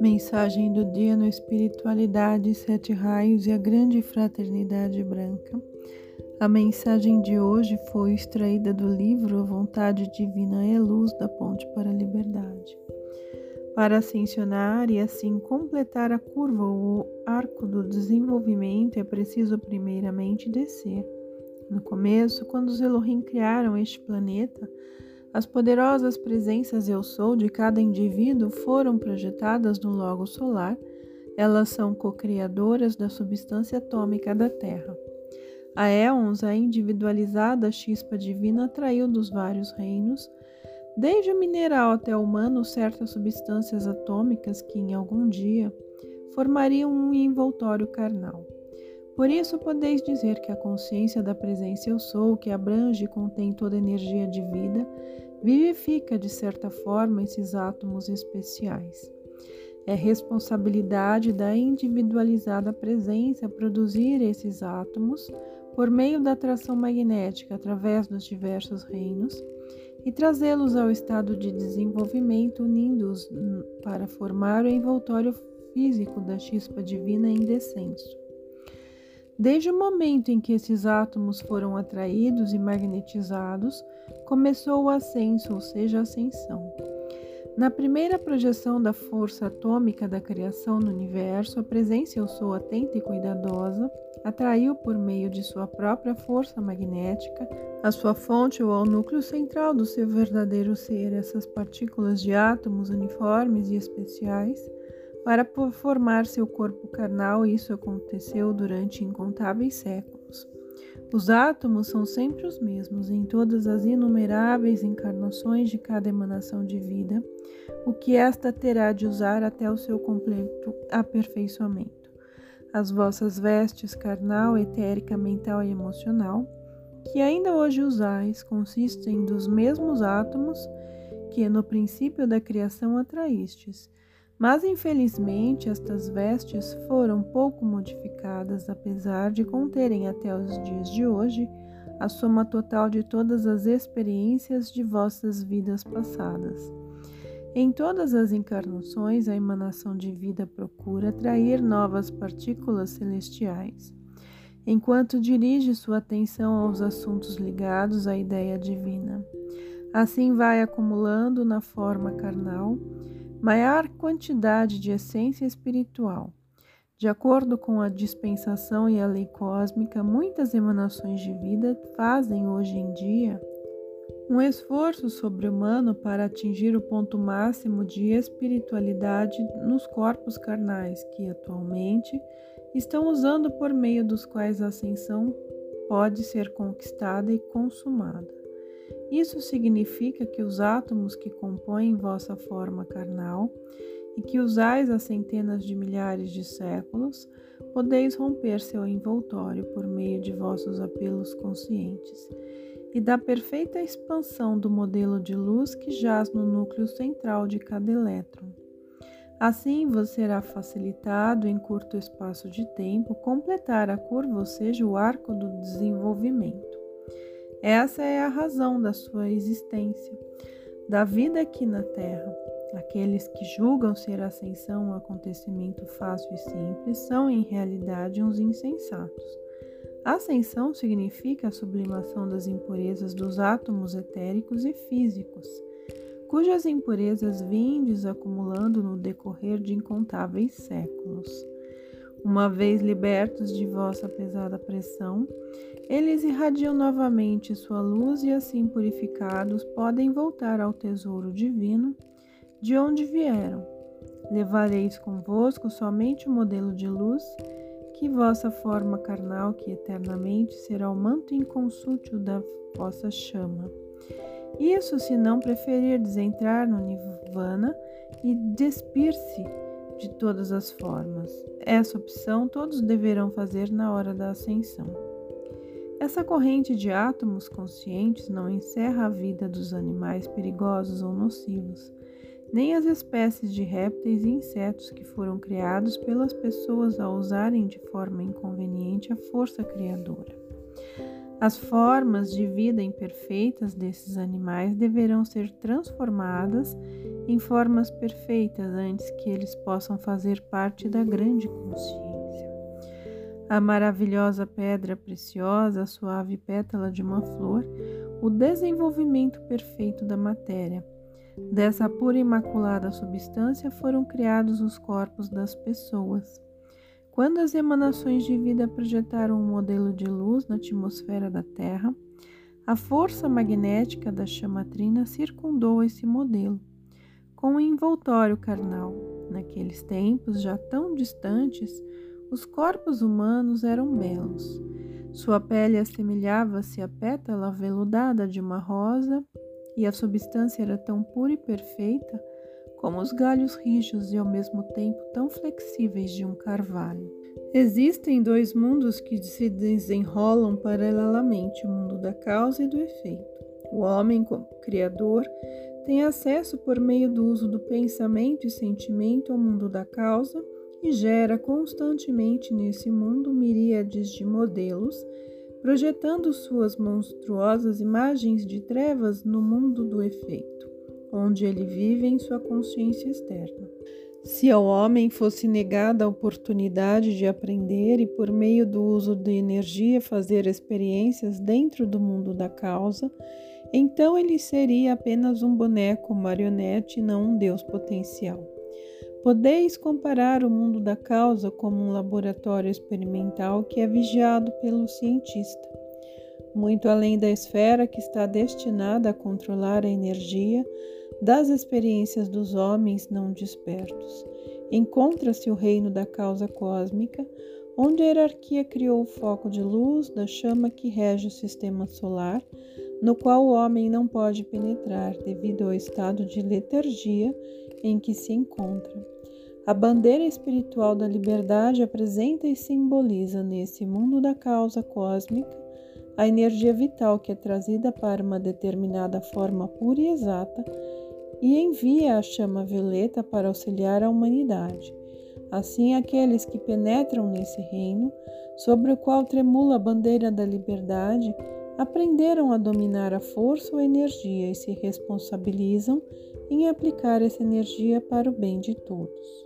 Mensagem do dia no Espiritualidade, Sete Raios e a Grande Fraternidade Branca. A mensagem de hoje foi extraída do livro A Vontade Divina é Luz da Ponte para a Liberdade. Para ascensionar e assim completar a curva ou arco do desenvolvimento, é preciso primeiramente descer. No começo, quando os Elohim criaram este planeta, as poderosas presenças Eu Sou de cada indivíduo foram projetadas no logo solar. Elas são co-criadoras da substância atômica da Terra. A éons, a individualizada chispa divina, atraiu dos vários reinos, desde o mineral até o humano, certas substâncias atômicas que, em algum dia, formariam um envoltório carnal. Por isso, podeis dizer que a consciência da presença Eu Sou, que abrange e contém toda a energia de vida, vivifica de certa forma esses átomos especiais. É responsabilidade da individualizada presença produzir esses átomos por meio da atração magnética através dos diversos reinos e trazê-los ao estado de desenvolvimento, unindo-os para formar o envoltório físico da chispa divina em descenso. Desde o momento em que esses átomos foram atraídos e magnetizados, começou o ascenso, ou seja, a ascensão. Na primeira projeção da força atômica da criação no universo, a presença eu sou atenta e cuidadosa atraiu por meio de sua própria força magnética a sua fonte ou ao núcleo central do seu verdadeiro ser essas partículas de átomos uniformes e especiais para formar seu corpo carnal, isso aconteceu durante incontáveis séculos. Os átomos são sempre os mesmos em todas as inumeráveis encarnações de cada emanação de vida, o que esta terá de usar até o seu completo aperfeiçoamento. As vossas vestes carnal, etérica, mental e emocional, que ainda hoje usais, consistem dos mesmos átomos que no princípio da criação atraístes mas infelizmente estas vestes foram pouco modificadas, apesar de conterem até os dias de hoje a soma total de todas as experiências de vossas vidas passadas. Em todas as encarnações, a emanação de vida procura atrair novas partículas celestiais, enquanto dirige sua atenção aos assuntos ligados à ideia divina. Assim vai acumulando na forma carnal maior quantidade de essência espiritual. De acordo com a dispensação e a lei cósmica, muitas emanações de vida fazem hoje em dia um esforço sobre-humano para atingir o ponto máximo de espiritualidade nos corpos carnais que atualmente estão usando por meio dos quais a ascensão pode ser conquistada e consumada. Isso significa que os átomos que compõem vossa forma carnal e que usais há centenas de milhares de séculos, podeis romper seu envoltório por meio de vossos apelos conscientes e da perfeita expansão do modelo de luz que jaz no núcleo central de cada elétron. Assim vos será facilitado em curto espaço de tempo completar a curva, ou seja, o arco do desenvolvimento. Essa é a razão da sua existência, da vida aqui na Terra. Aqueles que julgam ser a ascensão um acontecimento fácil e simples são, em realidade, uns insensatos. Ascensão significa a sublimação das impurezas dos átomos etéricos e físicos, cujas impurezas vêm desacumulando no decorrer de incontáveis séculos. Uma vez libertos de vossa pesada pressão, eles irradiam novamente sua luz e, assim purificados, podem voltar ao tesouro divino de onde vieram. Levareis convosco somente o modelo de luz, que vossa forma carnal, que eternamente será o manto inconsútil da vossa chama. Isso se não preferirdes entrar no Nirvana e despir-se de todas as formas. Essa opção todos deverão fazer na hora da ascensão. Essa corrente de átomos conscientes não encerra a vida dos animais perigosos ou nocivos, nem as espécies de répteis e insetos que foram criados pelas pessoas ao usarem de forma inconveniente a força criadora. As formas de vida imperfeitas desses animais deverão ser transformadas em formas perfeitas antes que eles possam fazer parte da grande consciência. A maravilhosa pedra preciosa, a suave pétala de uma flor, o desenvolvimento perfeito da matéria. Dessa pura e imaculada substância foram criados os corpos das pessoas. Quando as emanações de vida projetaram um modelo de luz na atmosfera da Terra, a força magnética da chamatrina circundou esse modelo, com um envoltório carnal. Naqueles tempos já tão distantes, os corpos humanos eram belos. Sua pele assemelhava-se à pétala veludada de uma rosa, e a substância era tão pura e perfeita como os galhos rijos e ao mesmo tempo tão flexíveis de um carvalho. Existem dois mundos que se desenrolam paralelamente: o mundo da causa e do efeito. O homem, como criador, tem acesso por meio do uso do pensamento e sentimento ao mundo da causa e gera constantemente nesse mundo miríades de modelos, projetando suas monstruosas imagens de trevas no mundo do efeito onde ele vive em sua consciência externa. Se ao homem fosse negada a oportunidade de aprender e, por meio do uso de energia, fazer experiências dentro do mundo da causa, então ele seria apenas um boneco marionete, não um Deus potencial. Podeis comparar o mundo da causa como um laboratório experimental que é vigiado pelo cientista. Muito além da esfera que está destinada a controlar a energia, das experiências dos homens não despertos. Encontra-se o reino da causa cósmica, onde a hierarquia criou o foco de luz da chama que rege o sistema solar, no qual o homem não pode penetrar devido ao estado de letargia em que se encontra. A bandeira espiritual da liberdade apresenta e simboliza nesse mundo da causa cósmica a energia vital que é trazida para uma determinada forma pura e exata e envia a chama violeta para auxiliar a humanidade. Assim, aqueles que penetram nesse reino, sobre o qual tremula a bandeira da liberdade, aprenderam a dominar a força ou energia e se responsabilizam em aplicar essa energia para o bem de todos.